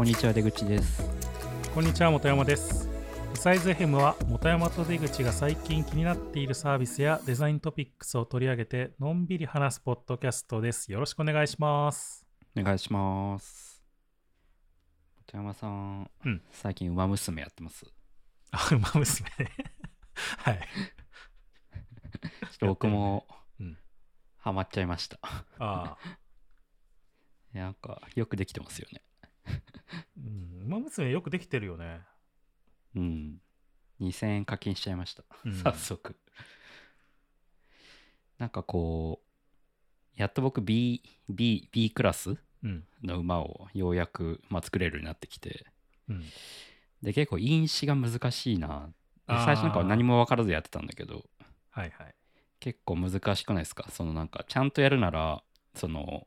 こんにちは出口ですこんにちは、本山です。ウサイズ FM は、本山と出口が最近気になっているサービスやデザイントピックスを取り上げて、のんびり話すポッドキャストです。よろしくお願いします。お願いします本山さん、うん最近馬娘やってます？あ、馬娘ね。はい。ちょっと僕もうん。ハマっちゃいましたああ、なんかよくできてますよねうん。馬娘よくできてるよね。うん2000円課金しちゃいました、うん早速なんかこうやっと僕 B, B, B クラスうん。の馬をようやく、まあ、作れるようになってきてうん。で結構因子が難しいな最初なんかは何も分からずやってたんだけどはいはい。結構難しくないですか？そのなんかちゃんとやるならその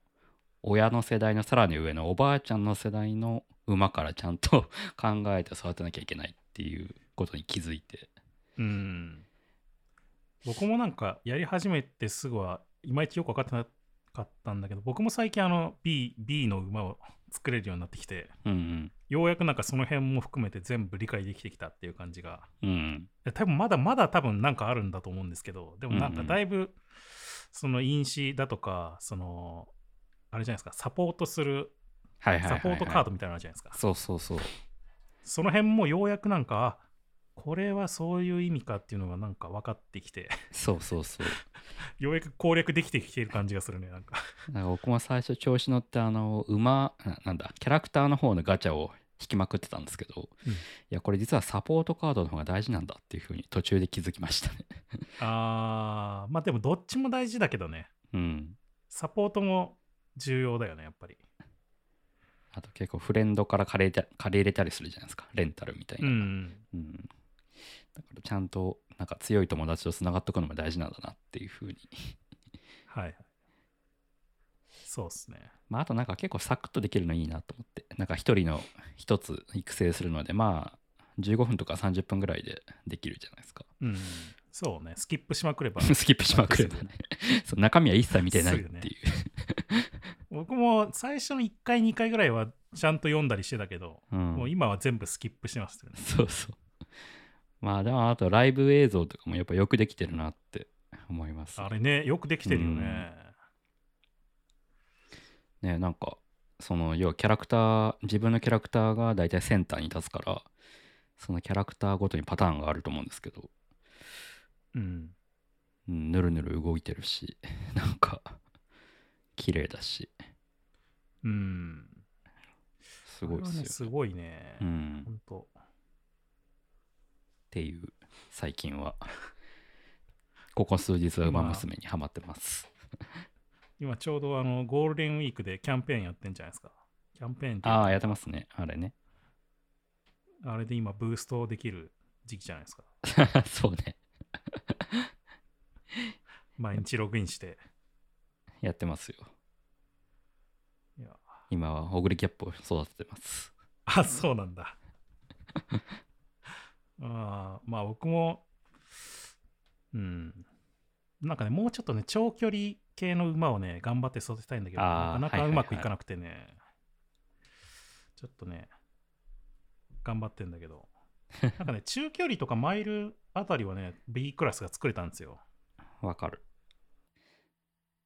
親の世代のさらに上のおばあちゃんの世代の馬からちゃんと 考えて育てなきゃいけないっていうことに気づいてうん。僕もなんかやり始めてすぐはいまいちよく分かってなかったんだけど、僕も最近あの B, B の馬を作れるようになってきて、うんようやくなんかその辺も含めて全部理解できてきたっていう感じが。うん多分まだまだ多分なんかあるんだと思うんですけど、でもなんかだいぶその因子だとか、その、あれじゃないですか、サポートするはいはいはい、はい、サポートカードみたいなのあるじゃないですか。そうそうそう。その辺もようやくなんか、あこれはそういう意味かっていうのがなんか分かってきて、そうそうそう。ようやく攻略できてきている感じがするね、なんか。なんか僕も最初調子乗ってあの馬ななんだキャラクターの方のガチャを引きまくってたんですけど、うん。いやこれ実はサポートカードの方が大事なんだっていうふうに途中で気づきましたね。あー、まあでもどっちも大事だけどね、うん。サポートも重要だよね、やっぱり。あと結構フレンドから借り借り入れたりするじゃないですかレンタルみたいうな、ん。うんだからちゃんとなんか強い友達とつながっとくのも大事なんだなっていうふうにはいはい。そうっすね。まああとなんか結構サクッとできるのいいなと思ってなんか一人の一つ育成するのでまあ15分とか30分ぐらいでできるじゃないですかうん。そうね、スキップしまくれば。スキップしまくればね そう中身は一切見てないっていう僕も最初の1回、2回ぐらいはちゃんと読んだりしてたけど、うんもう今は全部スキップしてますよね。そうそう まあでもあとライブ映像とかもやっぱよくできてるなって思いますあれね、よくできてるよね。ねなんかその要はキャラクター自分のキャラクターが大体センターに立つからそのキャラクターごとにパターンがあると思うんですけど、うん。うん、ぬるぬる動いてるし なんか綺麗だしうん。すごいですよ、ねすごいね。うん、っほんと。ていう最近は ここ数日は馬娘にはまってます 今ちょうどあのゴールデンウィークでキャンペーンやってんじゃないですか。キャンペーンああやってますねあれねあれで今ブーストできる時期じゃないですか。そうね毎日ログインして。やってますよ。いや。今はオグリキャップを育ててます。あ、そうなんだ。あーまあ僕も、うん。なんかね、もうちょっとね、長距離系の馬をね、頑張って育てたいんだけど、なかなかはいはいはい。うまくいかなくてね、ちょっとね、頑張ってんだけど、なんかね、中距離とかマイルあたりはね、B クラスが作れたんですよ。わかる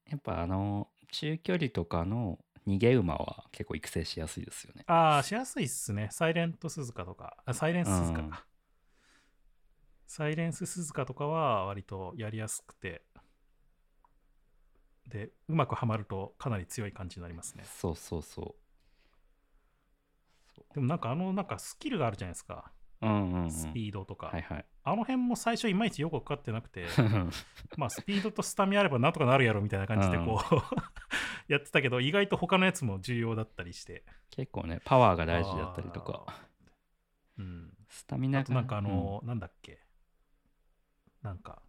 やっぱあの中距離とかの逃げ馬は結構育成しやすいですよねああ、しやすいっすね。サイレント鈴鹿とか、あサイレンス鈴鹿うんか。サイレンス鈴鹿とかは割とやりやすくて、で、うまくはまるとかなり強い感じになりますね。そうそうそでもなんかあの、なんかスキルがあるじゃないですか。ううんうん、うん、スピードとか。はいはい。あの辺も最初いまいちよく分かってなくて、まあスピードとスタミあればなんとかなるやろみたいな感じでこう、やってたけど、意外と他のやつも重要だったりして。結構ねパワーが大事だったりとか。うん。スタミナがあとなんかあの、なんだっけ。なんか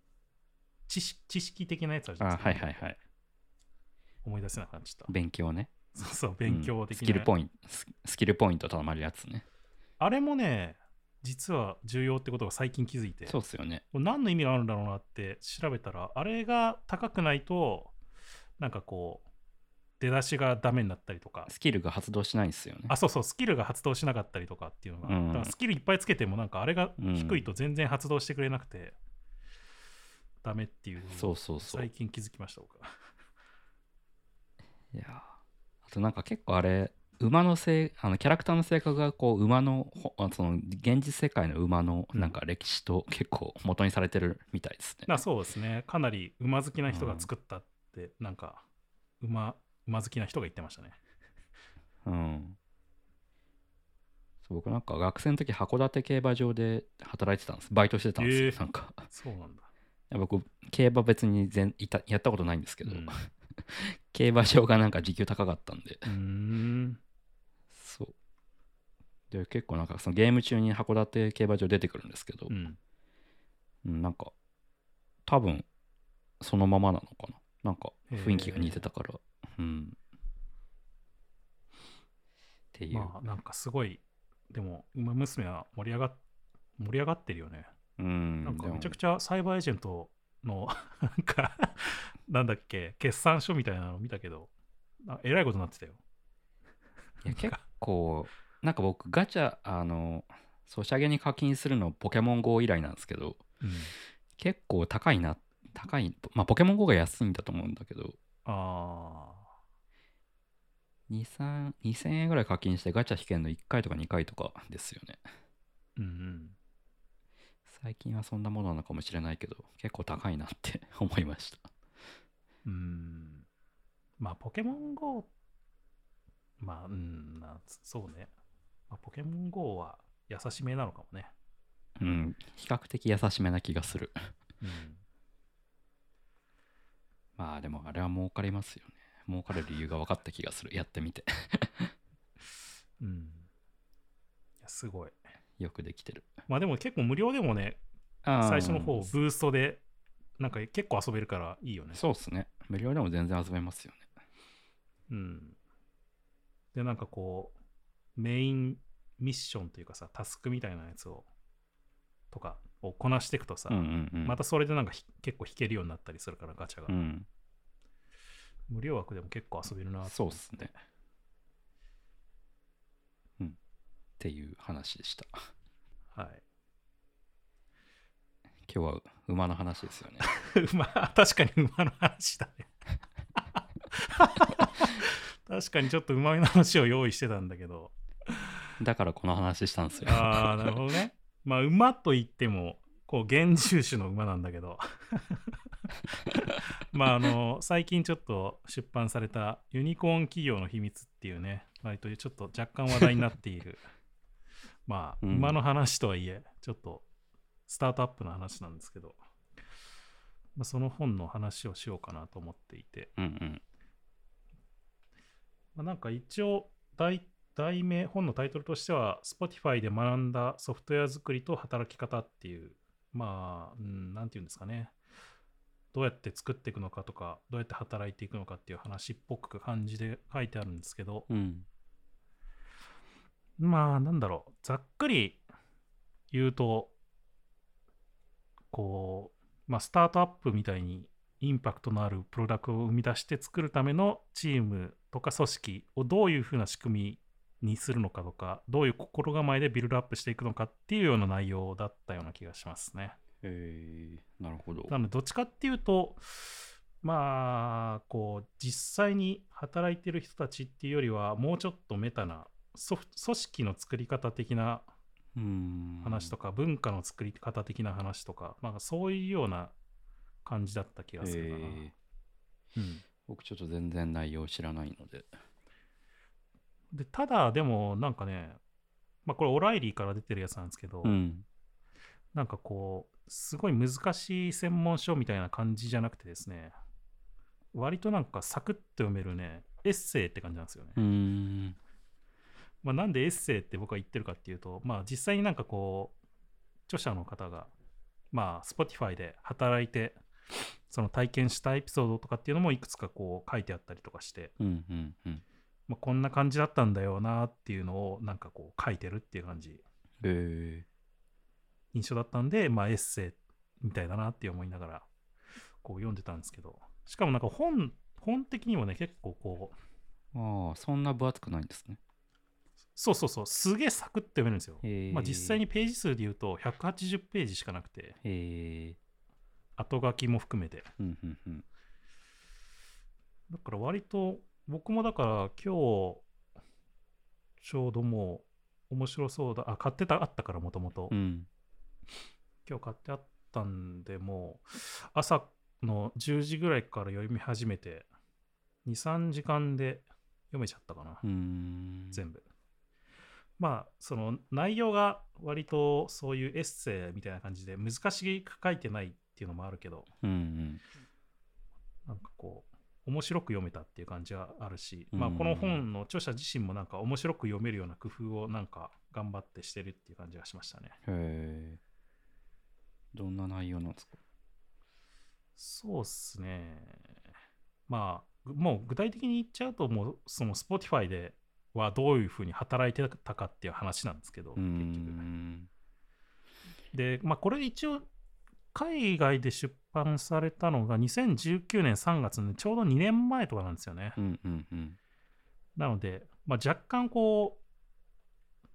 知識知識的なやつあるじゃないですか、はいはいはい。思い出せなくなっちゃった。勉強ね。そうそう勉強的な、うん。スキルポイントススキルポイントたまるやつね。あれもね実は重要ってことが最近気づいて。そうっすよね。これ何の意味があるんだろうなって調べたらあれが高くないとなんかこう出だしがダメになったりとか。スキルが発動しないんですよね。あそうそうスキルが発動しなかったりとかっていうのが、うん。だからスキルいっぱいつけてもなんかあれが低いと全然発動してくれなくて、ダメっていうそうそうそう。最近気づきました僕は。いやー。あとなんか結構あれ馬のせいあのキャラクターの性格がこう馬のその現実世界の馬のなんか歴史と 結構元にされてるみたいですね。なそうですねかなり馬好きな人が作ったって、なんか馬馬好きな人が言ってましたね。うん。そう僕なんか学生の時函館競馬場で働いてたんです。バイトしてたんですよ。えーなんかいそうなんだ。や僕競馬別に全いたやったことないんですけど、うん 競馬場がなんか時給高かったんでうーん。で結構なんかそのゲーム中に函館競馬場出てくるんですけど、うん。うん、なんか多分そのままなのかな。なんか雰囲気が似てたから。うん。っていう、まあなんかすごいでも馬娘は盛り上がっ盛り上がってるよね。うんなんかめちゃくちゃサイバーエージェントの なんかなんだっけ決算書みたいなの見たけどあえらいことになってたよ。いや結構なんか僕ガチャあのソシャゲに課金するのポケモン GO 以来なんですけどうん、結構高いな高いまあポケモン GO が安いんだと思うんだけどあ23 2000円ぐらい課金してガチャ引けんの1回とか2回とかですよね。ーうんうん。最近はそんなものなのかもしれないけど結構高いなって 思いました。うん。まあポケモン GO まあうんなそうね、まあ、ポケモン GO は優しめなのかもね。うん比較的優しめな気がするうんまあでもあれは儲かりますよね儲かる理由が分かった気がするやってみてうん。いや、すごい。よくできてるまあでも結構無料でもね、最初の方、ブーストで、なんか結構遊べるからいいよね。そうっすね無料でも全然遊べますよねうん。で、なんかこう、メインミッションというかさ、タスクみたいなやつを、とかをこなしていくとさ、うんうんうんまたそれでなんかひ結構弾けるようになったりするから、ガチャが。うん無料枠でも結構遊べるなとそうっすねうんっていう話でしたはい。今日は馬の話ですよね まあ、確かに馬の話だね。確かにちょっと馬の話を用意してたんだけど。だからこの話したんですよああ、なるほどね。まあ、馬といっても、こう、原住種の馬なんだけど。まあ、あの、最近ちょっと出版されたユニコーン企業の秘密っていうね、割とちょっと若干話題になっている。まあ、うん馬の話とはいえ、ちょっとスタートアップの話なんですけど、まあ、その本の話をしようかなと思っていて、うんうんまあ、なんか一応題、題名、本のタイトルとしては、Spotify で学んだソフトウェア作りと働き方っていう、まあ、うん、なんていうんですかね。どうやって作っていくのかとか、どうやって働いていくのかっていう話っぽく感じで書いてあるんですけど、うん。まあ、なんだろう、ざっくり言うと、こう、まあ、スタートアップみたいにインパクトのあるプロダクトを生み出して作るためのチームとか組織をどういうふうな仕組みにするのかとか、どういう心構えでビルドアップしていくのかっていうような内容だったような気がしますね。えー、なるほど。なので、どっちかっていうと、まあ、こう、実際に働いてる人たちっていうよりは、もうちょっとメタな、組織の作り方的なうん。話とか、文化の作り方的な話とか、なんかそういうような感じだった気がするかな。えー。うん。僕ちょっと全然内容知らないのででただ、でも、なんかね、まあ、これ、オライリーから出てるやつなんですけど、うん。なんかこう、すごい難しい専門書みたいな感じじゃなくてですね、割となんかサクッと読めるね、エッセイって感じなんですよね。まあ、なんでエッセイって僕は言ってるかっていうと、まあ、実際になんかこう、著者の方が、まあ、Spotify で働いて、その体験したエピソードとかっていうのもいくつかこう書いてあったりとかして、うんうんうんまあ、こんな感じだったんだよなっていうのをなんかこう書いてるっていう感じ、え印象だったんで、まあ、エッセイみたいだなって思いながらこう読んでたんですけど、しかもなんか本、本的にもね、結構こう、ああそんな分厚くないんですね。そうそうそう。すげえサクッと読めるんですよ、へえまあ、実際にページ数で言うと180ページしかなくて。へえ後書きも含めて。うんうんうん。だから割と僕もだから今日ちょうどもう面白そうだあ買ってたあったからもともと。うん。今日買ってあったんでもう朝の10時ぐらいから読み始めて23時間で読めちゃったかな、うーん。全部。まあその内容が割とそういうエッセイみたいな感じで難しく書いてないっていうのもあるけど。うんうん。なんかこう面白く読めたっていう感じがあるし、まあうんこの本の著者自身もなんか面白く読めるような工夫をなんか頑張ってしてるっていう感じがしましたね。へえどんな内容なんですかそうっすね。まあぐもう具体的に言っちゃうともうその Spotify ではどういうふうに働いてたかっていう話なんですけど結局。んで、まあ、これ一応海外で出版されたのが2019年3月のちょうど2年前とかなんですよね。うんうんうん。なので、まあ、若干こう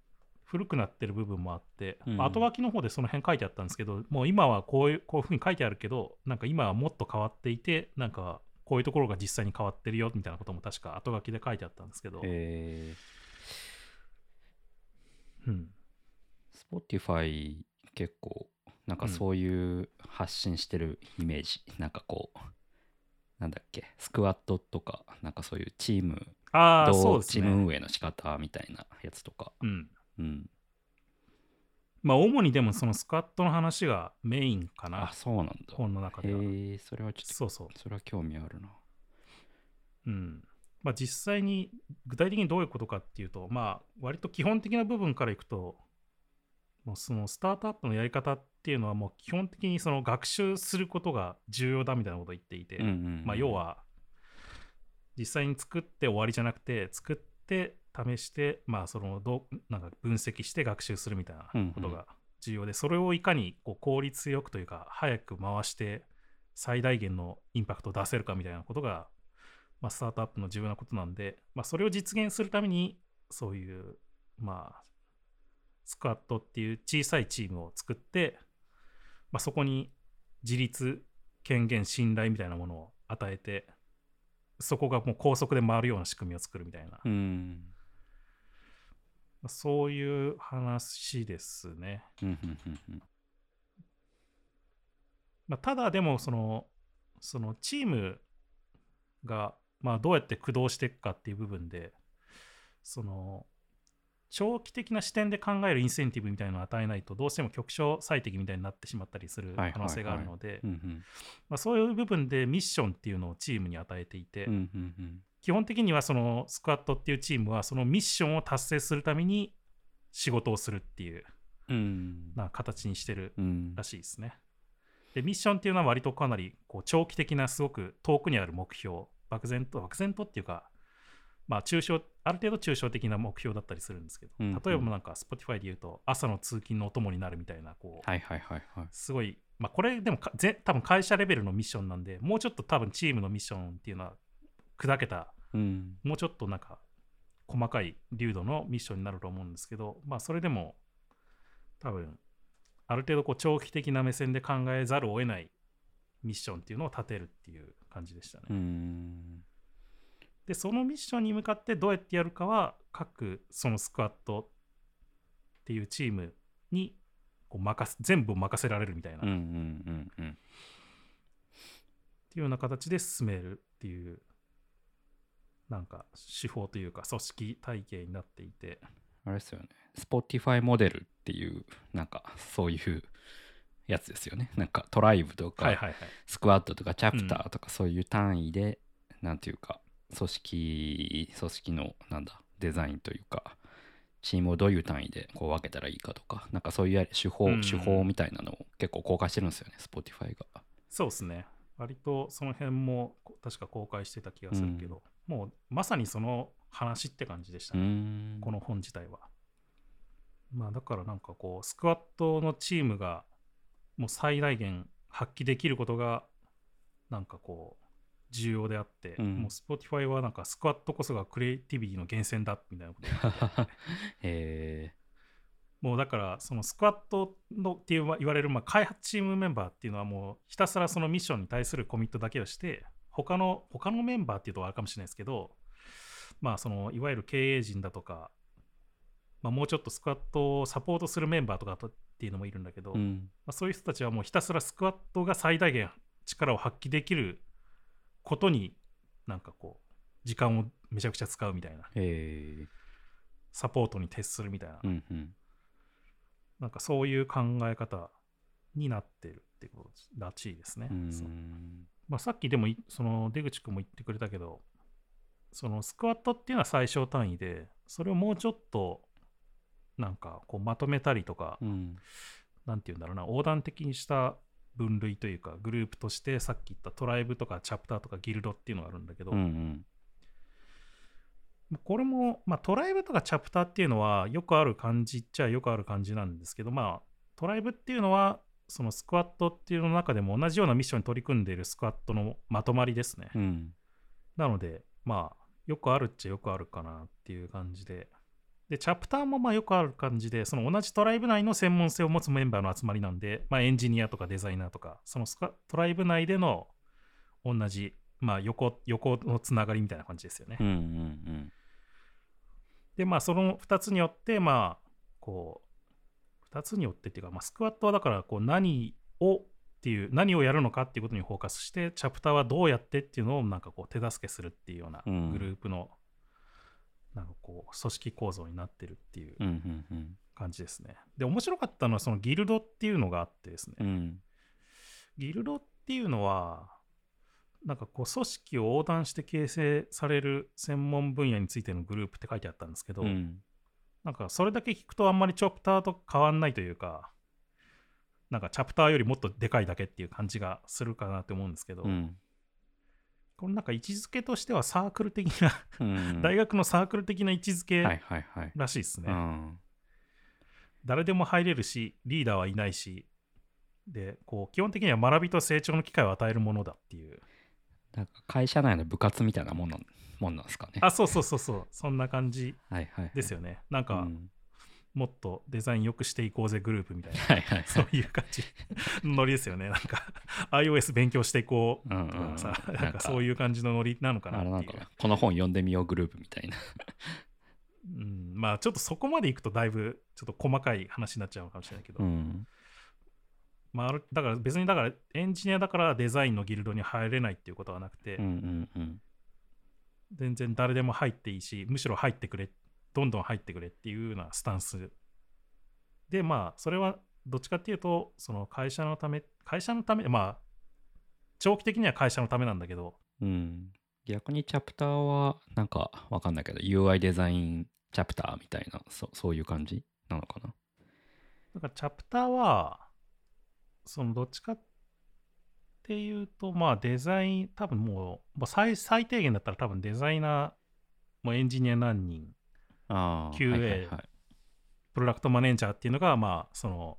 古くなってる部分もあって、うん後書きの方でその辺書いてあったんですけどもう今はこういうこういうふうに書いてあるけどなんか今はもっと変わっていてなんかこういうところが実際に変わってるよみたいなことも確か後書きで書いてあったんですけど、へえうん、Spotify 結構なんかそういう発信してるイメージ、なんかこうなんだっけスクワットとかなんかそういうチームああそうどうね、チーム運営の仕方みたいなやつとか。うん。うん。まあ、主にでもそのスクワットの話がメインかな。あそうなんだ。本の中では。へえそれはちょっとそうそう。それは興味あるな。うん。まあ実際に具体的にどういうことかっていうと、まあ割と基本的な部分からいくと、もうそのスタートアップのやり方っていうのはもう基本的にその学習することが重要だみたいなことを言っていて、うんうんうんまあ要は実際に作って終わりじゃなくて作って試してまあそのどうなんか分析して学習するみたいなことが重要で、それをいかにこう効率よくというか早く回して最大限のインパクトを出せるかみたいなことが、まあ、スタートアップの重要なことなんで、まあ、それを実現するためにそういうまあスクワットっていう小さいチームを作って、まあ、そこに自立権限信頼みたいなものを与えてそこがもう高速で回るような仕組みを作るみたいな、うそういう話ですね。まあ、ただでもそのそのチームがまあどうやって駆動していくかっていう部分でその長期的な視点で考えるインセンティブみたいなのを与えないとどうしても局所最適みたいになってしまったりする可能性があるのでそういう部分でミッションっていうのをチームに与えていて、うんうんうん。基本的にはそのスクワットっていうチームはそのミッションを達成するために仕事をするっていううん。な形にしてるうんらしいですね。で、ミッションっていうのは割とかなりこう長期的なすごく遠くにある目標、漠然と、漠然とっていうか、まあ抽象、ある程度抽象的な目標だったりするんですけど、うんうん例えばなんか Spotify で言うと、朝の通勤のお供になるみたいな、こう、はいはいはいはい。すごい、まあこれでもかぜ多分会社レベルのミッションなんで、もうちょっと多分チームのミッションっていうのは砕けた、うん。もうちょっとなんか細かい流度のミッションになると思うんですけど、まあそれでも多分ある程度こう長期的な目線で考えざるを得ないミッションっていうのを立てるっていう感じでしたね。うんで、そのミッションに向かってどうやってやるかは各そのスクワットっていうチームにこう任せ全部を任せられるみたいな、うんうっんうんうん。ていうような形で進めるっていうなんか手法というか組織体系になっていて、あれですよね。Spotify モデルっていうなんかそういうやつですよね。なんかトライブとか、はいはいはい。スクワットとかチャプターとかそういう単位で、なんていうか組織組織のなんだデザインというかチームをどういう単位でこう分けたらいいかとかなんかそういう手法、うん手法みたいなのを結構公開してるんですよね Spotify が。そうですね。割とその辺もこ確か公開してた気がするけど、もうまさにその話って感じでしたね、ん。この本自体は。まあだからなんかこう、スクワットのチームがもう最大限発揮できることが、なんかこう、重要であって、うん。もう Spotify はなんかスクワットこそがクリエイティビティの源泉だみたいなこと言ってえ もうだからそのスクワットのっていう言われるまあ開発チームメンバーっていうのはもうひたすらそのミッションに対するコミットだけをして他の他のメンバーっていうとあるかもしれないですけどまあそのいわゆる経営陣だとか、まあ、もうちょっとスクワットをサポートするメンバーとかとっていうのもいるんだけど、ーうん。まあ、そういう人たちはもうひたすらスクワットが最大限力を発揮できることになんかこう時間をめちゃくちゃ使うみたいな。えサポートに徹するみたいな、ーうんうん。なんかそういう考え方になってるってことらしいですね。まあ、さっきでもいその出口君も言ってくれたけどそのスクワットっていうのは最小単位でそれをもうちょっとなんかこうまとめたりとか、うん。なんていうんだろうな、横断的にした分類というか、グループとして、さっき言ったトライブとかチャプターとかギルドっていうのがあるんだけど、うんうんこれも、まあ、トライブとかチャプターっていうのは、よくある感じっちゃよくある感じなんですけど、まあ、トライブっていうのは、そのスクワットっていうの中でも同じようなミッションに取り組んでいるスクワットのまとまりですね。うんなので、まあ、よくあるっちゃよくあるかなっていう感じで。で、チャプターもまあよくある感じで、その同じトライブ内の専門性を持つメンバーの集まりなんで、まあエンジニアとかデザイナーとか、そのスカトライブ内での同じ、まあ横、横のつながりみたいな感じですよね。うんうんで、まあその2つによって、まあ、こう、2つによってっていうか、まあスクワットはだから、こう何をっていう、何をやるのかっていうことにフォーカスして、チャプターはどうやってっていうのをなんかこう手助けするっていうようなうんグループの、なんかこう、組織構造になってるっていううんうんうん。感じですね。で、面白かったのは、そのギルドっていうのがあってですね、うん。ギルドっていうのは、なんかこう、組織を横断して形成される専門分野についてのグループって書いてあったんですけど、うん。なんかそれだけ聞くとあんまりチャプターと変わんないというか、なんかチャプターよりもっとでかいだけっていう感じがするかなって思うんですけど、うんこのなんか位置づけとしてはサークル的な、うん。大学のサークル的な位置づはいけはいはい。らしいですね。うん。誰でも入れるし、リーダーはいないし、で、こう基本的には学びと成長の機会を与えるものだっていう。なんか会社内の部活みたいなもんなんもんなんですかね。あ、そうそうそうそう、そんな感じはいはいはい。ですよね。なんか、うんもっとデザイン良くしていこうぜグループみたいな。はいはいそういう感じ。のノリですよね。なんか iOS 勉強していこう。うんうんとかさ、うんなんかそういう感じのノリなのかなっていう。この本読んでみようグループみたいな。うん、まあちょっとそこまでいくとだいぶちょっと細かい話になっちゃうのかもしれないけど、うん。まあだから別にだからエンジニアだからデザインのギルドに入れないっていうことはなくて、うんうんうん。全然誰でも入っていいし、むしろ入ってくれ、どんどん入ってくれっていうようなスタンス。で、まあそれはどっちかっていうと、その会社のため、会社のため、まあ長期的には会社のためなんだけど、うん。逆にチャプターはなんかわかんないけど UI デザインチャプターみたいなそそういう感じなのかな？だからチャプターは、そのどっちかっていうと、まあデザイン、多分もう、最最低限だったら多分デザイナー、もうエンジニア何人、QA はいはいはい。プロダクトマネージャーっていうのが、まあその、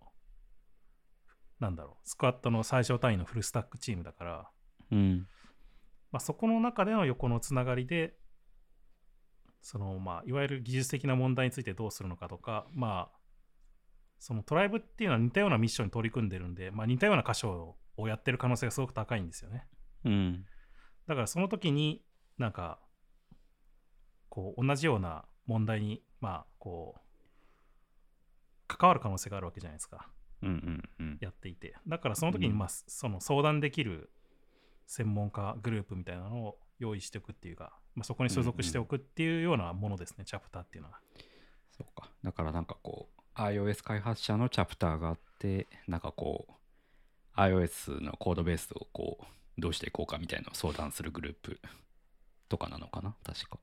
なんだろう、スクワットの最小単位のフルスタックチームだから、うん。まあ、そこの中での横のつながりで、そのまあ、いわゆる技術的な問題についてどうするのかとか、まあ、そのトライブっていうのは似たようなミッションに取り組んでるんで、まあ、似たような箇所をやってる可能性がすごく高いんですよね。うん。だからその時になんかこう同じような問題にまあこう関わる可能性があるわけじゃないですか。うんうんうん。やっていて。だからその時にうん。まあその相談できる専門家グループみたいなのを用意しておくっていうか、まあ、そこに所属しておくっていうようなものですね、チャプターっていうのは。そうか。だからなんかこう iOS 開発者のチャプターがあってなんかこう iOS のコードベースをこうどうしていこうかみたいなのを相談するグループとかなのかな確か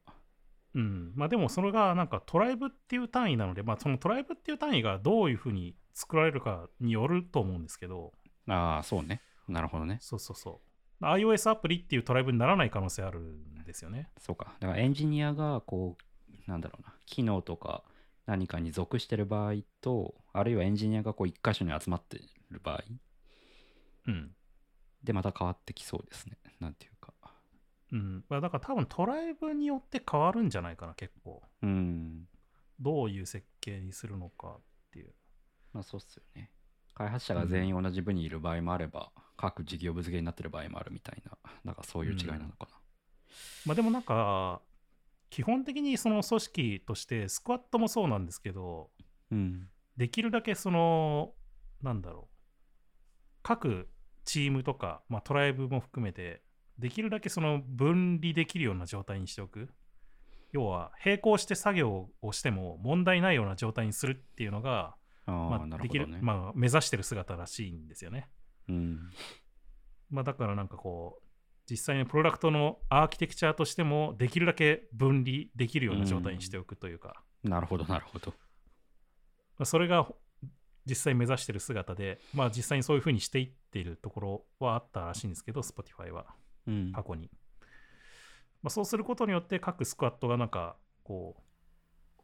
うん、まあでもそれがなんかトライブっていう単位なので、まあ、そのトライブっていう単位がどういうふうに作られるかによると思うんですけど、ああそうね。なるほどね。そうそうそう。iOS アプリっていうトライブにならない可能性あるんですよね。そうか。だからエンジニアがこうなんだろうな。機能とか何かに属してる場合とあるいはエンジニアがこう一箇所に集まってる場合うん。でまた変わってきそうですね。なんていうかうん。まあだから多分トライブによって変わるんじゃないかな、結構。うん。どういう設計にするのかっていう。まあそうっすよね。開発者が全員同じ部にいる場合もあれば、各事業部付けになってる場合もあるみたいな、なんかそういう違いなのかまあでもなんか、基本的にその組織として、スクワットもそうなんですけど、な。うん。できるだけその、なんだろう、各チームとか、まあ、トライブも含めて、できるだけその分離できるような状態にしておく。要は、並行して作業をしても問題ないような状態にするっていうのが、あまあ、できる、ね。まあ、目指してる姿らしいんですよね。うん。まあ、だからなんかこう、実際にプロダクトのアーキテクチャとしても、できるだけ分離できるような状態にしておくというか、なるほど、なるほど。まあ、それが実際目指してる姿で、まあ実際にそういうふうにしていっているところはあったらしいんですけど、Spotify はうん。過去に。まあ、そうすることによって各スクワットがなんかこう、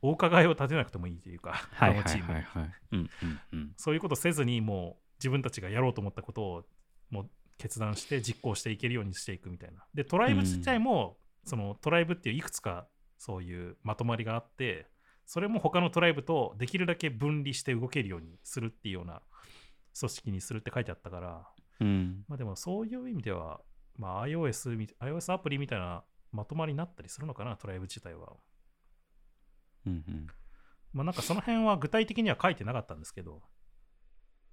お伺いを立てなくてもいいというか、はいはいはいはい。うんうんうん。そういうことせずにもう自分たちがやろうと思ったことをもう決断して実行していけるようにしていくみたいな。で、トライブ自体も、そのトライブっていういくつかそういうまとまりがあって、それも他のトライブとできるだけ分離して動けるようにするっていうような組織にするって書いてあったから、うん。まあでもそういう意味では、まあ iOS み、iOS アプリみたいなまとまりになったりするのかな、トライブ自体は。うんうん。まあなんかその辺は具体的には書いてなかったんですけど、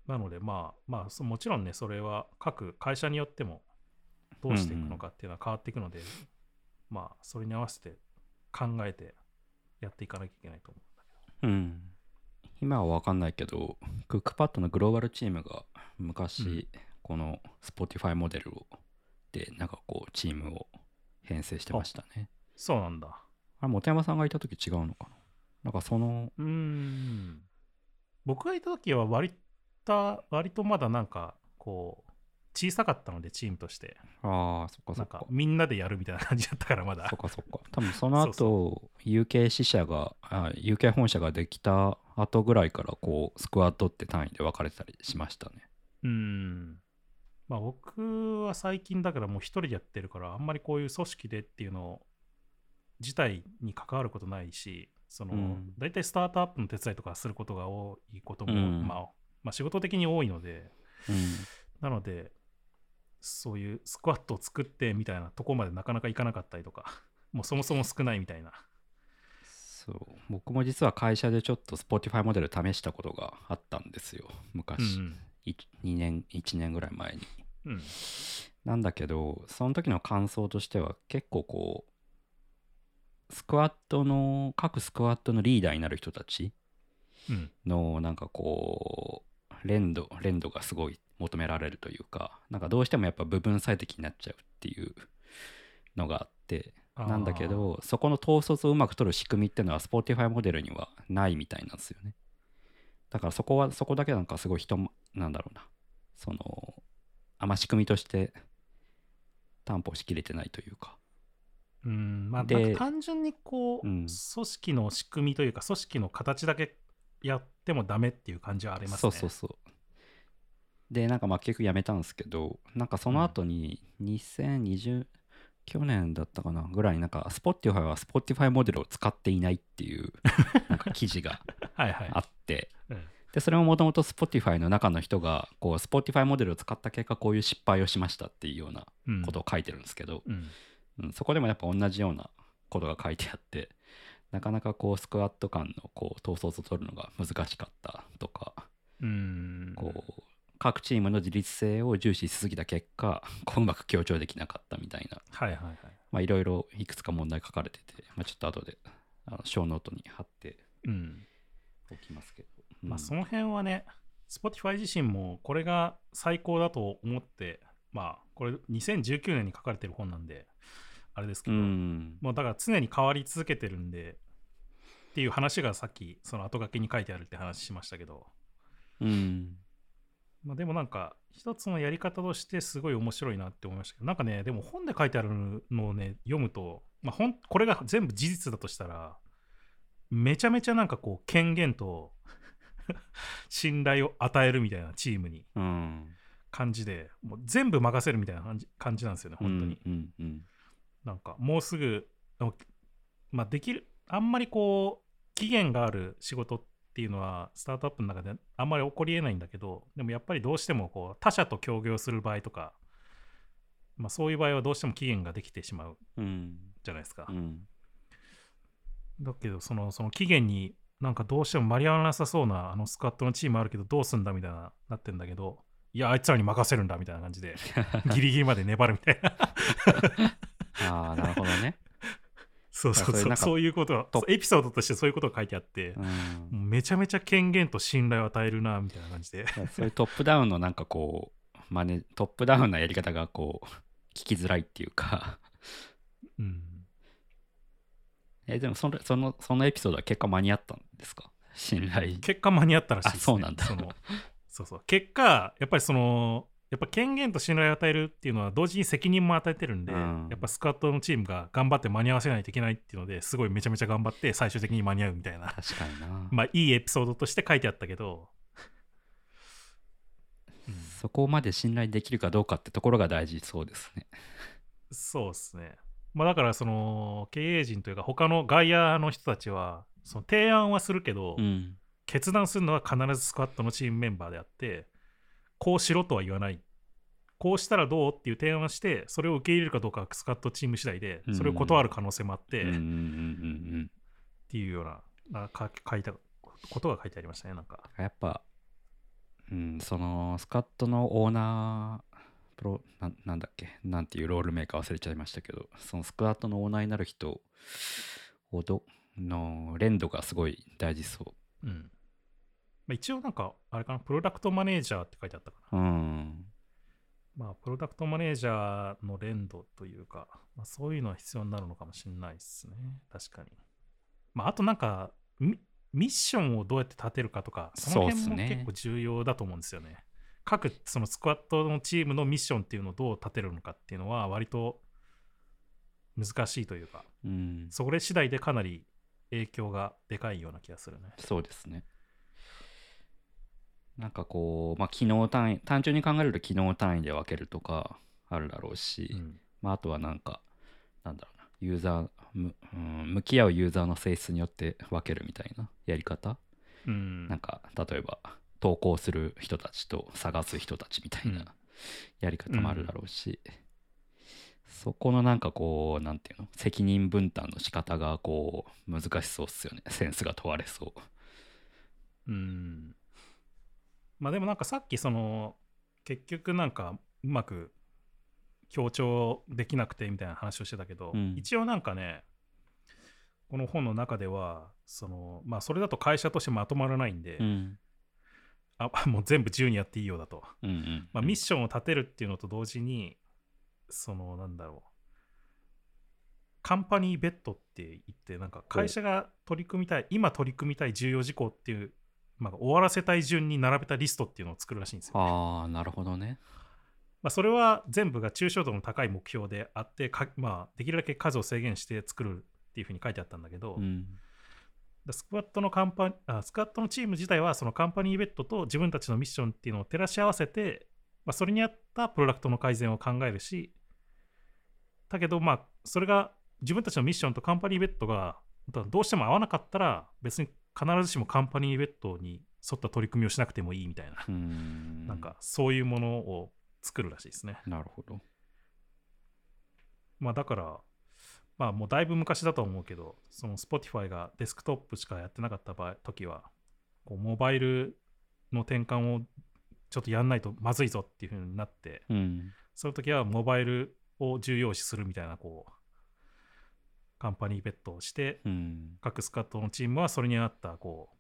なのでまあまあそもちろんね、それは各会社によってもどうしていくのかっていうのは変わっていくので、まあそれに合わせて考えてやっていかなきゃいけないと思うんだけうん。今は分かんないけど、クックパッドのグローバルチームが昔、この Spotify モデルをで、なんかこう、チームを編成してましたね。ど。そうなんだ。あれ、本山さんがいた時違うのかな？なんかその、うーん。僕がいた時は割と、割とまだなんかこう、小さかったのでチームとして、ああ、そっかそっかか。みんなでやるみたいな感じだったからまだそっ。かそっか。多分その 後、そう UK 支社が、あ UK 本社ができた後ぐらいから、こう、スクワットって単位で分かれてたりしましたね。うーん。まあ僕は最近だからもう一人でやってるから、あんまりこういう組織でっていうの自体に関わることないし、その、うん大体スタートアップの手伝いとかすることが多いことも、うんまあ、まあ仕事的に多いので、うん。なので、そういうスクワットを作ってみたいなとこまでなかなかいかなかったりとか、もうそもそも少ないみたいな。そう。僕も実は会社でちょっと Spotify モデル試したことがあったんですよ。昔。うんい2年、1年ぐらい前に。うん。うん。なんだけど、その時の感想としては結構こう、スクワットの、各スクワットのリーダーになる人たちうん。のなんかこう、連動、連動がすごい求められるというか、なんかどうしてもやっぱ部分最適になっちゃうっていうのがあって、なんだけど、そこの統率をうまく取る仕組みっていうのは Spotify モデルにはないみたいなんですよね。だからそこは、そこだけなんかすごい人も、なんだろうな、その、あんま仕組みとして担保しきれてないというか。うん、まあ、単純にこう、うん組織の仕組みというか、組織の形だけやってもダメっていう感じはありますね。そうそうそう。で、なんかまあ結局やめたんですけど、なんかその後に2020、去年だったかなぐらいになんか Spotify は Spotify モデルを使っていないっていうなんか記事が はいはい。あって、うんで、それももともと Spotify の中の人が、こう Spotify モデルを使った結果こういう失敗をしましたっていうようなうんことを書いてるんですけど、うんうんそこでもやっぱ同じようなことが書いてあって、なかなかこうスクワット間のこう統率を取るのが難しかったとか、うん。こう各チームの自立性を重視しすぎた結果こううまく強調できなかったみたいなはいはいはい。まあいろいろいくつか問題書かれてて、まあ、ちょっと後であの小ノートに貼ってうん。おきますけど、まあ、そのの辺はね、Spotify 自身もこれが最高だと思って、まあ、これ2019年に書かれてる本なんで、あれですけうど、ん。もうだから常に変わり続けてるんで、っていう話がさっき、その後書きに書いてあるって話しましたけど、うん。まあ、でもなんか、一つのやり方としてすごい面白いなって思いましたけど、なんかね、でも本で書いてあるのをね、読むと、まあ、これが全部事実だとしたら、めちゃめちゃなんかこう、権限と 信頼を与えるみたいなチームにうん感じで、もう全部任せるみたいな感じ感じなんですよね、本当に。うんうんうんなかもうすぐ、まあ、できる、あんまりこう、期限がある仕事っていうのは、スタートアップの中であんまり起こりえないんだけど、でもやっぱりどうしてもこう他社と協業する場合とか、まあ、そういう場合はどうしても期限ができてしまううんじゃないですか。うんだけどその、その期限になんかどうしても間に合わなさそうなあのスカットのチームあるけど、どうすんだみたいななってんだけど、いや、あいつらに任せるんだみたいな感じで、ギリギリまで粘るみたいな。ああなるほどね、そうそうそう、そういうことエピソードとしてそういうことが書いてあって、うん、めちゃめちゃ権限と信頼を与えるな、みたいな感じで。そういうトップダウンのなんかこうマネトップダウンなやり方がこう聞きづらいっていうかうん。えでもそのそのそのエピソードは結果間に合ったんですか？信頼。結果間に合ったらしいです、ね。あそうなんだ。そのそうそう。結果、やっぱりその、やっぱ権限と信頼を与えるっていうのは同時に責任も与えてるんで、うん。やっぱスカットのチームが頑張って間に合わせないといけないっていうのですごいめちゃめちゃ頑張って最終的に間に合うみたいな。確かにな、まあいいエピソードとして書いてあったけど、うん。そこまで信頼できるかどうかってところが大事そうですね。そうですね。まあだからその経営陣というか他の外野の人たちはその提案はするけど、うん。決断するのは必ずスクワットのチームメンバーであってこうしろとは言わない。こうしたらどうっていう提案をしてそれを受け入れるかどうかはスクワットチーム次第でそれを断る可能性もあって、っうんうんうんうん。ていうようななか書いたことが書いてありましたねなんか。やっぱ、うん、そのスカットのオーナープロななんだっけなんていうロールメーカー忘れちゃいましたけどそのスクワットのオーナーになる人ほどの連動がすごい大事そう。ん、まあ、一応なんかあれかなプロダクトマネージャーって書いてあったかな。ううん。まあプロダクトマネージャーの連動というか、まあ、そういうのは必要になるのかもしれないですね。確かに。まああとなんかミミッションをどうやって立てるかとかその辺もそうっすね。結構重要だと思うんですよね各そのスクワットのチームのミッションっていうのをどう立てるのかっていうのは割と難しいというかうん。それ次第でかなり影響がでかいような気がするね。そうですね。なんかこう、まあ、機能単位単純に考えると機能単位で分けるとかあるだろうし、うん。まあ、あとはなんかなんだろうなユーザーむ、うん、向き合うユーザーの性質によって分けるみたいなやり方。うん。なんか例えば投稿する人たちと探す人たちみたいうん。なやり方もあるだろうし、そこのなんかこうなんていうの？責任分担の仕方がこう難しそうっすよね。センスが問われそう。うん。まあでもなんかさっきその結局なんかうまく強調できなくてみたいな話をしてたけど、うん。一応なんかねこの本の中ではそのまあそれだと会社としてまとまらないんで、うんあ もう全部自由にやっていいようだと、うんうん。まあ、ミッションを立てるっていうのと同時にそのなんだろう。カンパニーベッドって言ってなんか会社が取り組みたい今取り組みたい重要事項っていう、まあ、終わらせたい順に並べたリストっていうのを作るらしいんですよ、ああなるほどね。まあ、それは全部が抽象度の高い目標であってか、まあ、できるだけ数を制限して作るっていうふうに書いてあったんだけど、うん。だスクワットのカンパあスクワットのチーム自体はそのカンパニーベッドと自分たちのミッションっていうのを照らし合わせて、まあ、それに合ったプロダクトの改善を考えるしだけどまあそれが自分たちのミッションとカンパニーベッドがどうしても合わなかったら別に必ずしもカンパニーベッドに沿った取り組みをしなくてもいいみたいな、うん。なんかそういうものを作るらしいですね。なるほど。まあだから、まあもうだいぶ昔だと思うけど、その Spotify がデスクトップしかやってなかった場合時は、こうモバイルの転換をちょっとやんないとまずいぞっていう風になって、うん。その時はモバイルを重要視するみたいな、こう、カンパニーベッドをして、うん。各スカットのチームはそれに合った、こう、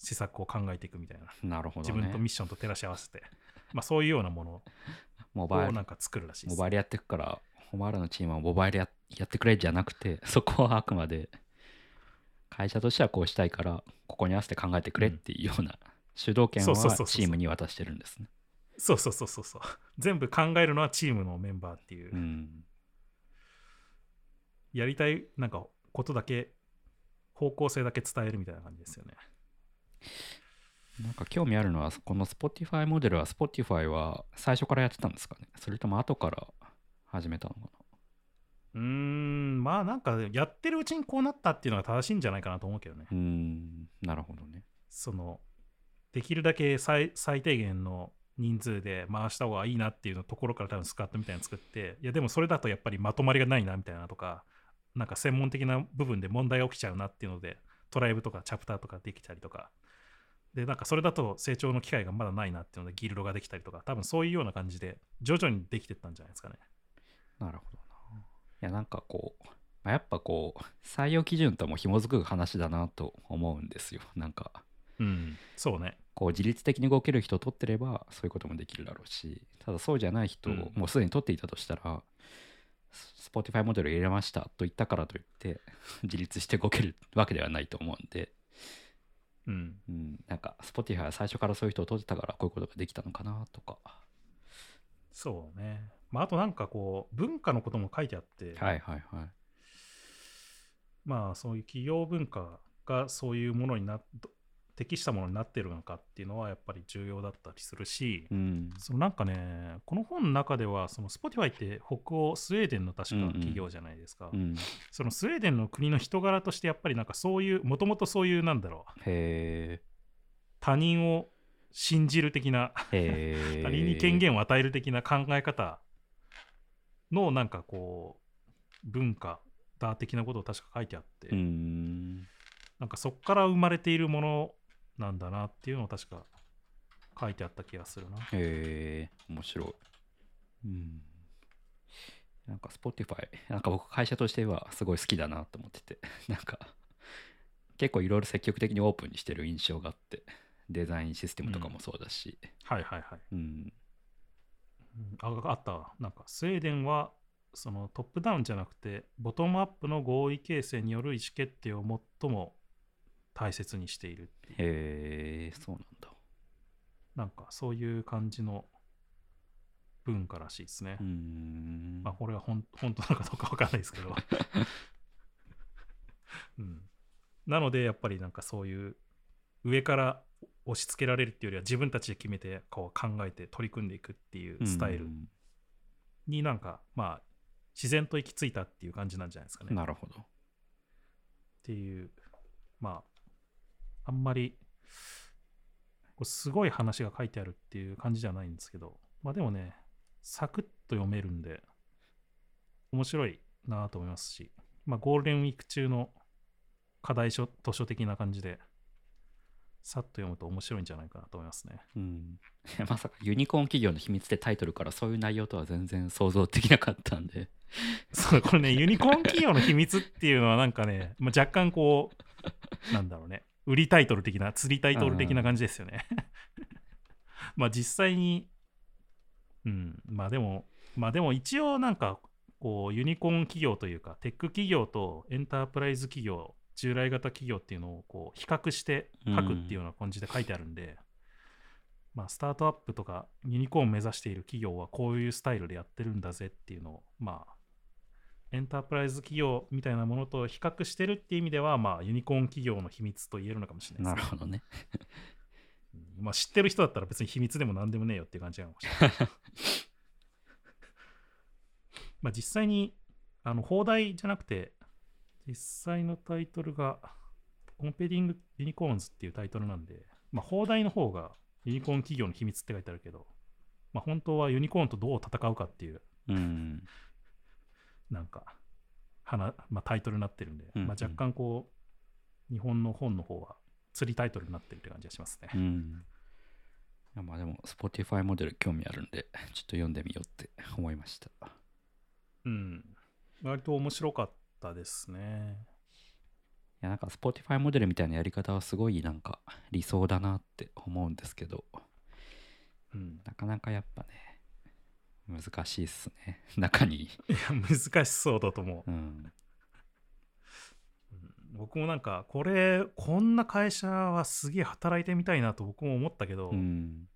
施策を考えていくみたいな。なるほど自分とねミッションと照らし合わせて、まあそういうようなものモバイル。をなんか作るらしいです。モバイルやってくからお前らのチームはモバイルややってくれじゃなくて そこはあくまで会社としてはこうしたいからここに合わせて考えてくれっていうような主導権はチームに渡してるんですね。そうそうそうそうそう。全部考えるのはチームのメンバーっていう、うん。やりたいなんかことだけ、方向性だけ伝えるみたいな感じですよね。なんか興味あるのはこの Spotify モデルは Spotify は最初からやってたんですかね。それとも後から始めたのかうーんまあなんかやってるうちにこうなったっていうのが正しいんじゃないかなと思うけどね。うーんなるほどね。そのできるだけ最最低限の人数で回した方がいいなっていうのところから多分スカットみたいなの作っていやでもそれだとやっぱりまとまりがないなみたいなとかなんか専門的な部分で問題が起きちゃうなっていうのでトライブとかチャプターとかできたりとか。でなんかそれだと成長の機会がまだないなっていうのでギルドができたりとか多分そういうような感じで徐々にできてったんじゃないですかねなるほどな。いやなんかこう、まあやっぱこう採用基準とも紐づく話だなと思うんですよ。なんかうんそうね。こう自律的に動ける人を取ってればそういうこともできるだろうしただそうじゃない人をうん。もうすでに取っていたとしたら、ス Spotify モデルを入れましたと言ったからといって 自立して動けるわけではないと思うんで、うん。うん、なんか Spotify は最初からそういう人を取ってたからこういうことができたのかなとか。そうねまああとなんかこう文化のことも書いてあって、はいはいはい。まあそういう企業文化がそういうものになっ適したものになってるのかっていうのはやっぱり重要だったりするし、うん。そのなんかねこの本の中ではその Spotify って北欧スウェーデンの確かうんうん。企業じゃないですか、うん。そのスウェーデンの国の人柄としてやっぱりなんかそういうもともとそういうなんだろう。へ他人を信じる的な 他人に権限を与える的な考え方のなんかこう文化だ的なことを確か書いてあって、うん。なんかそこから生まれているものなんだなっていうのを確か書いてあった気がするな。へえ面白い。うん。なんか Spotify なんか僕会社としてはすごい好きだなと思ってて なんか結構いろいろ積極的にオープンにしてる印象があってデザインシステムとかもそうだし。はいはいはい。うんうんああったわ。なんかスウェーデンはそのトップダウンじゃなくてボトムアップの合意形成による意思決定を最も大切にしているっていうへえそうなんだなんかそういう感じの文化らしいですね。うーんまあこれはほん本当なのかどうかわかんないですけど、うん。なのでやっぱりなんかそういう上から押し付けられるっていうよりは自分たちで決めてこう考えて取り組んでいくっていうスタイルうんになんかまあ自然と行き着いたっていう感じなんじゃないですかね。っなるほどていうまああんまりすごい話が書いてあるっていう感じじゃないんですけどまあでもねサクッと読めるんで面白いなと思いますしまあゴールデンウィーク中の課題書図書的な感じでさっと読むと面白いんじゃないかなと思いますね。うん、まさかユニコーン企業の秘密ってタイトルからそういう内容とは全然想像できなかったんで そう、これね、ユニコーン企業の秘密っていうのはなんかね、まあ、若干こう、なんだろうね、売りタイトル的な、釣りタイトル的な感じですよね。まあ実際に、うん、まあでも、まあでも一応なんか、こう、ユニコーン企業というか、テック企業とエンタープライズ企業、従来型企業っていうのをこう比較して書くっていうような感じで書いてあるんで、まあ、スタートアップとかユニコーン目指している企業はこういうスタイルでやってるんだぜっていうのを、まあ、エンタープライズ企業みたいなものと比較してるっていう意味では、まあ、ユニコーン企業の秘密と言えるのかもしれなですね。ないるほどねうんまあ、知ってる人だったら別に秘密でも何でもねえよっていう感じかもしれない。まあ実際にあの放題じゃなくて実際のタイトルがコンペティング・ユニコーンズっていうタイトルなんで、まあ、放題の方がユニコーン企業の秘密って書いてあるけど、まあ、本当はユニコーンとどう戦うかっていううんなんか、花まあ、タイトルになってるんで、うんうんまあ、若干こう、日本の本の方は釣りタイトルになってるって感じがしますね。うんいやまあでも Spotify モデル興味あるんでちょっと読んでみようって思いましたうん。割と面白かったですね。いやなんか Spotify モデルみたいなやり方はすごいなんか理想だなって思うんですけどうん。なかなかやっぱね難しいっすね 中にいや、難しそうだと思う。うんうん僕もなんか、これ、こんな会社はすげえ働いてみたいなと僕も思ったけど、うん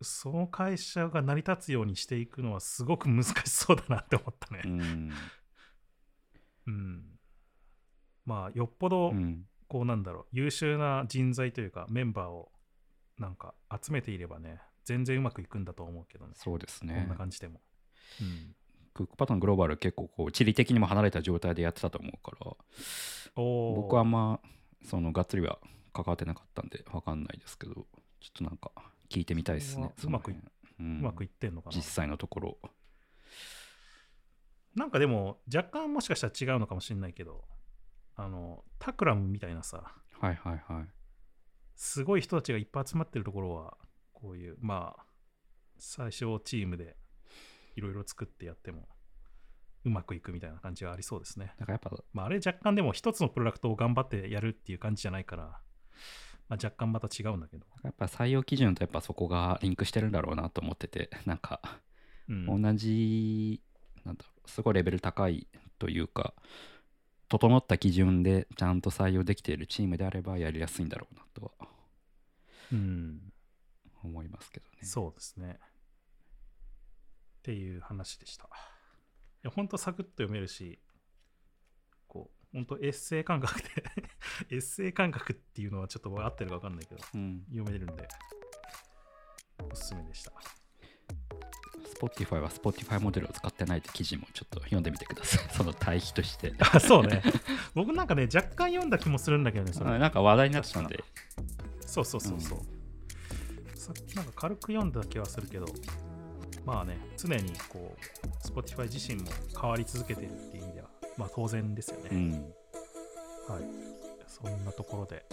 その会社が成り立つようにしていくのはすごく難しそうだなって思ったね。うんうん。まあ、よっぽど、うんこうなんだろう、優秀な人材というか、メンバーをなんか集めていればね、全然うまくいくんだと思うけどね。そうですこんねな感じでも。うん。クックパッドのグローバル結構こう地理的にも離れた状態でやってたと思うから僕はあんまそのがっつりは関わってなかったんで分かんないですけどちょっとなんか聞いてみたいですねうまくいってんのかな実際のところなんかでも若干もしかしたら違うのかもしれないけどあのタクラムみたいなさはいはいはいすごい人たちがいっぱい集まってるところはこういうまあ最初チームでいろいろ作ってやってもうまくいくみたいな感じはありそうですね。だからやっぱまあ、あれ若干でも一つのプロダクトを頑張ってやるっていう感じじゃないから、まあ、若干また違うんだけど。やっぱ採用基準とやっぱそこがリンクしてるんだろうなと思っててなんかうん、同じなんだろうすごいレベル高いというか整った基準でちゃんと採用できているチームであればやりやすいんだろうなとはうん、思いますけどね。そうですね。っていう話でした。いや、ほんとサクッと読めるし、こう、ほんとエッセイ感覚で エッセイ感覚っていうのはちょっと合ってるか分かんないけど、うん、読めるんで、おすすめでした。Spotify は Spotify モデルを使ってないって記事もちょっと読んでみてください。その対比として。あ、そうね。僕なんかね、若干読んだ気もするんだけどね、それあなんか話題になってたんで、そうそうそうそう。さなんか軽く読んだ気はするけど、まあね、常にこう、Spotify 自身も変わり続けてるっていう意味では、まあ当然ですよね。うん、はい。そんなところで、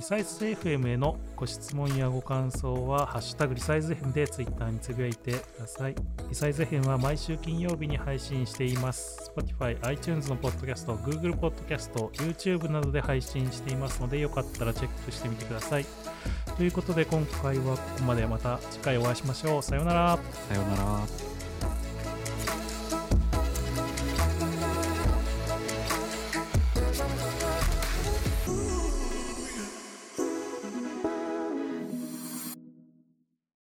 リサイズ FM へのご質問やご感想は、ハッシュタグリサイズ FM で Twitter につぶやいてください。リサイズ FM は毎週金曜日に配信しています。Spotify、iTunes のポッドキャスト、Google ポッドキャスト、YouTube などで配信していますので、よかったらチェックしてみてください。ということで、今回はここまで。また次回お会いしましょう。さようなら。さようなら。